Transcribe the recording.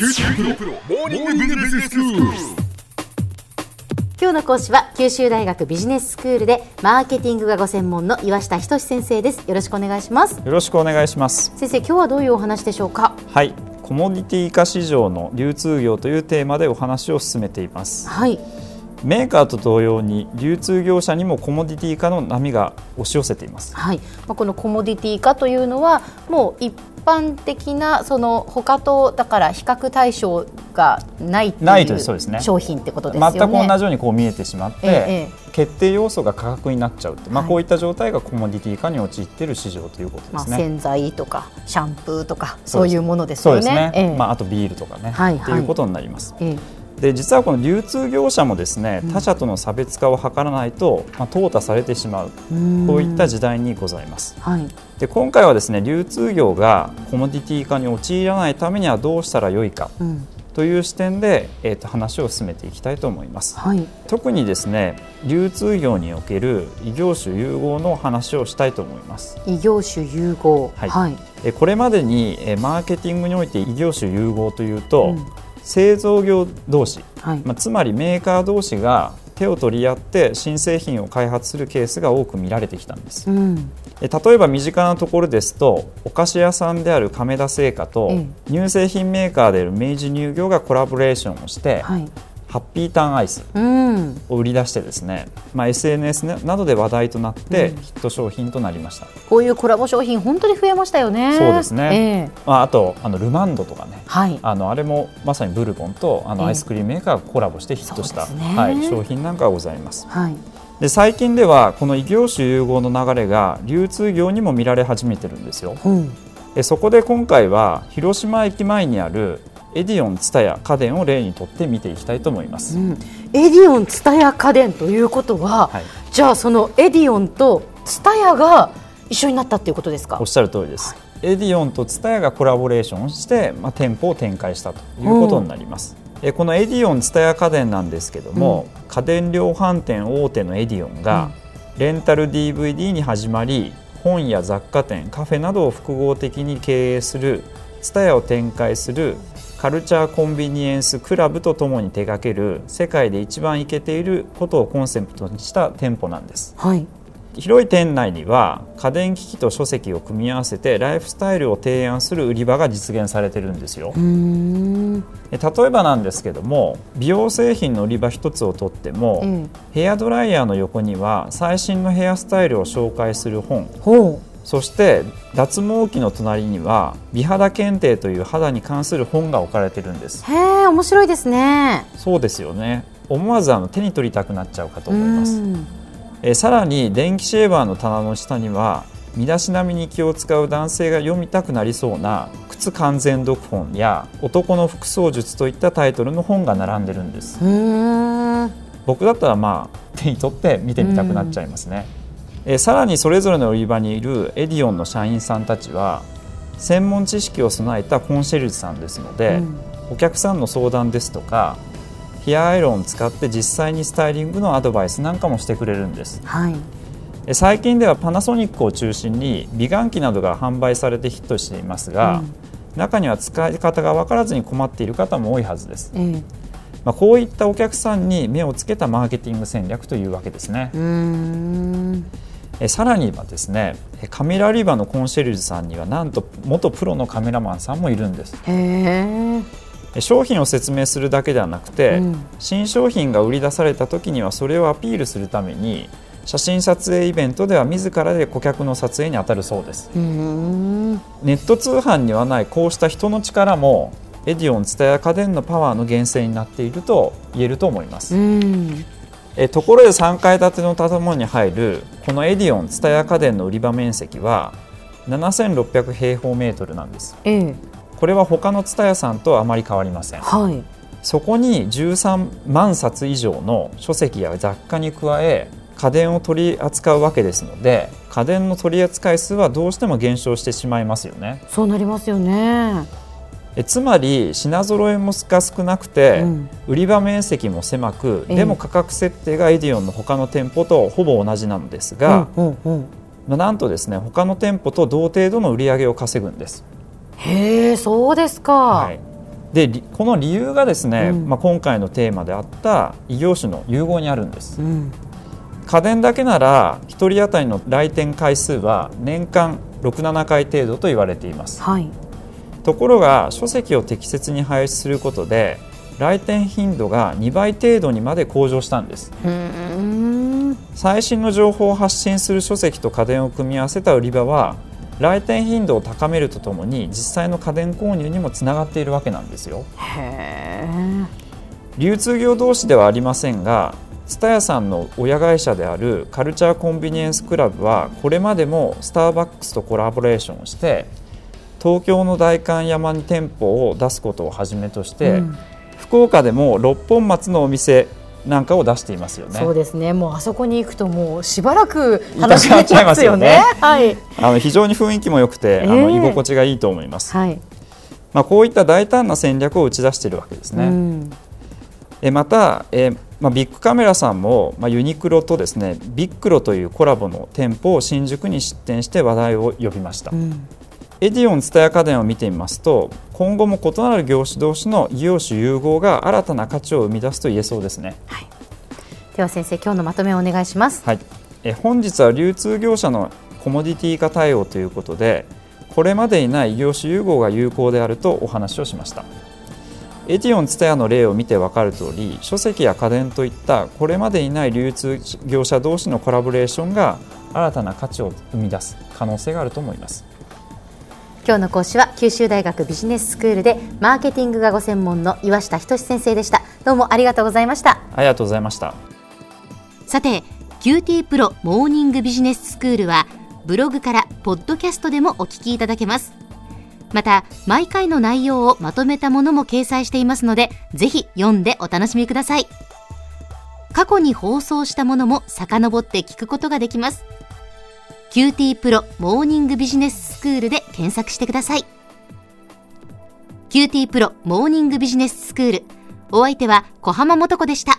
九州大学モーニングビジネススクール。今日の講師は九州大学ビジネススクールでマーケティングがご専門の岩下仁先生です。よろしくお願いします。よろしくお願いします。先生今日はどういうお話でしょうか？はい。コモディティ化市場の流通業というテーマでお話を進めています。はいメーカーと同様に流通業者にもコモディティ化の波が押し寄せています。はい。まあ、このコモディティ化というのはもう一般的なその他とだから比較対象がないといそう商品ってことですよね。全く同じようにこう見えてしまって、ええ決定要素が価格になっちゃうまあ、はい。こういった状態がコモディティ化に陥っている市場ということでまあ、すね。洗剤とかシャンプーとかそうういうものですよね。そうですね、ええ。まあ、あとビールとかね、はいはい。っていうことになります。ええで実はこの流通業者もですね他社との差別化を図らないと、まあ、淘汰されてしまううん。こういった時代にございます。はい。で今回はですね流通業がコモディティ化に陥らないためにはどうしたらよいかうん。という視点で、えー、と話を進めていきたいと思います。はい。特にですね流通業における異業種融合の話をしたいと思います。異業種融合。はい。はい。えこれまでにえマーケティングにおいて異業種融合というと、うん製造業同士、はい。まあ、つまりメーカー同士が手を取り合って新製品を開発するケースが多く見られてきたんです。うん。え例えば身近なところですとお菓子屋さんである亀田製菓とえ。乳製品メーカーである明治乳業がコラボレーションをして、はいハッピーターンアイスうん。を売り出してですね、まあ、SNS などで話題となってうん。ヒット商品となりました、こういうコラボ商品本当に増えましたよね。そうですね。ええ。まあ、あとあのルマンドとかね。はい。あのあれもまさにブルボンとあええ。のアイスクリームメーカーがコラボしてヒットした、そうですね。はい、商品なんかがございます。はい。で最近ではこの異業種融合の流れが流通業にも見られ始めてるんですよ。う。んえそこで今回は広島駅前にあるエディオン蔦屋家電を例にとって見ていきたいと思います、うん。エディオン蔦屋家電ということは、はい、じゃあそのエディオンと蔦屋が一緒になったっていうことですか？おっしゃる通りです、エディオンと蔦屋がコラボレーションをして、まあ、店舗を展開したということになります、えこのエディオンツタヤ家電なんですけども、家電量販店大手のエディオンが、レンタル DVD に始まり本や雑貨店カフェなどを複合的に経営するツタヤを展開するカルチャーコンビニエンスクラブとともに手掛ける世界で一番イケていることをコンセプトにした店舗なんです。はい。広い店内には家電機器と書籍を組み合わせてライフスタイルを提案する売り場が実現されてるんですよ。うーん。え例えばなんですけども美容製品の売り場一つをとっても、えヘアドライヤーの横には最新のヘアスタイルを紹介する本ほそして脱毛器の隣には美肌検定という肌に関する本が置かれてるんです。うへえ面白いですね。そうですよね。思わずあの手に取りたくなっちゃうかと思います。うん。えーさらに電気シェーバーの棚の下には身だしなみに気を使う男性が読みたくなりそうな靴完全読本や男の服装術といったタイトルの本が並んでるんです。僕だったらまあ手に取って見てみたくなっちゃいますね、えーさらにそれぞれの売り場にいるエディオンの社員さんたちは専門知識を備えたコンシェルジュさんですので、うん。お客さんの相談ですとかヘアアイロンを使って実際にスタイリングのアドバイスなんかもしてくれるんです。はい。え最近ではパナソニックを中心に美顔器などが販売されてヒットしていますが、うん。中には使い方が分からずに困っている方も多いはずです、ええ。まあ、こういったお客さんに目をつけたマーケティング戦略というわけですね。うーんえさらにはですねえカメラ売り場のコンシェルジュさんにはなんと元プロのカメラマンさんもいるんです。商品を説明するだけではなくて、うん。新商品が売り出された時にはそれをアピールするために写真撮影イベントでは自らで顧客の撮影に当たるそうです。ネット通販にはないこうした人の力もエディオン、ツタヤ家電のパワーの源泉になっていると言えると思います、うんえところで3階建ての建物に入るこのエディオン、ツタヤ家電の売り場面積は7600平方メートルなんです。ええ。これは他のツタヤさんとあまり変わりません。はい。そこに13万冊以上の書籍や雑貨に加え家電を取り扱うわけですので家電の取り扱い数はどうしても減少してしまいますよね。そうなりますよねえつまり品揃えもが少なくて、うん。売り場面積も狭く、ええ。でも価格設定がエディオンの他の店舗とほぼ同じなのですが、うんうんうん。まあなんとですね他の店舗と同程度の売り上げを稼ぐんです。へえそうですか、はい、でりこの理由がですね、うん。まあ、今回のテーマであった異業種の融合にあるんです。うん。家電だけなら1人当たりの来店回数は年間67回程度と言われています。はいところが書籍を適切に配置することで来店頻度が2倍程度にまで向上したんです。最新の情報を発信する書籍と家電を組み合わせた売り場は来店頻度を高めるとともに実際の家電購入にもつながっているわけなんですよ。流通業同士ではありませんが蔦屋さんの親会社であるカルチャーコンビニエンスクラブはこれまでもスターバックスとコラボレーションをして東京の代官山に店舗を出すことをはじめとして、うん。福岡でも六本松のお店なんかを出していますよね。そうですね。もうあそこに行くともうしばらくいた楽しめちゃいますよね。くはい。あの非常に雰囲気も良くて、あのええ居心地がいいと思います、はい、まあ、こういった大胆な戦略を打ち出しているわけですね、うん。えまた、えーまあ、ビッグカメラさんも、まあ、ユニクロとですねビックロというコラボの店舗を新宿に出店して話題を呼びました、うんエディオン蔦屋家電を見てみますと今後も異なる業種同士の異業種融合が新たな価値を生み出すと言えそうですね、では先生今日のまとめをお願いします。はい、え本日は流通業者のコモディティ化対応ということでこれまでにない異業種融合が有効であるとお話をしました。エディオンツタヤの例を見て分かる通り書籍や家電といったこれまでにない流通業者同士のコラボレーションが新たな価値を生み出す可能性があると思います今日の講師は九州大学ビジネススクールでマーケティングがご専門の岩下仁先生でした。どうもありがとうございました。ありがとうございました。さて QT プロモーニングビジネススクールはブログからポッドキャストでもお聞きいただけます。また毎回の内容をまとめたものも掲載していますのでぜひ読んでお楽しみください。過去に放送したものも遡って聞くことができます。QT プロモーニングビジネススクールで検索してください。QT プロモーニングビジネススクール。お相手は小浜もとこでした。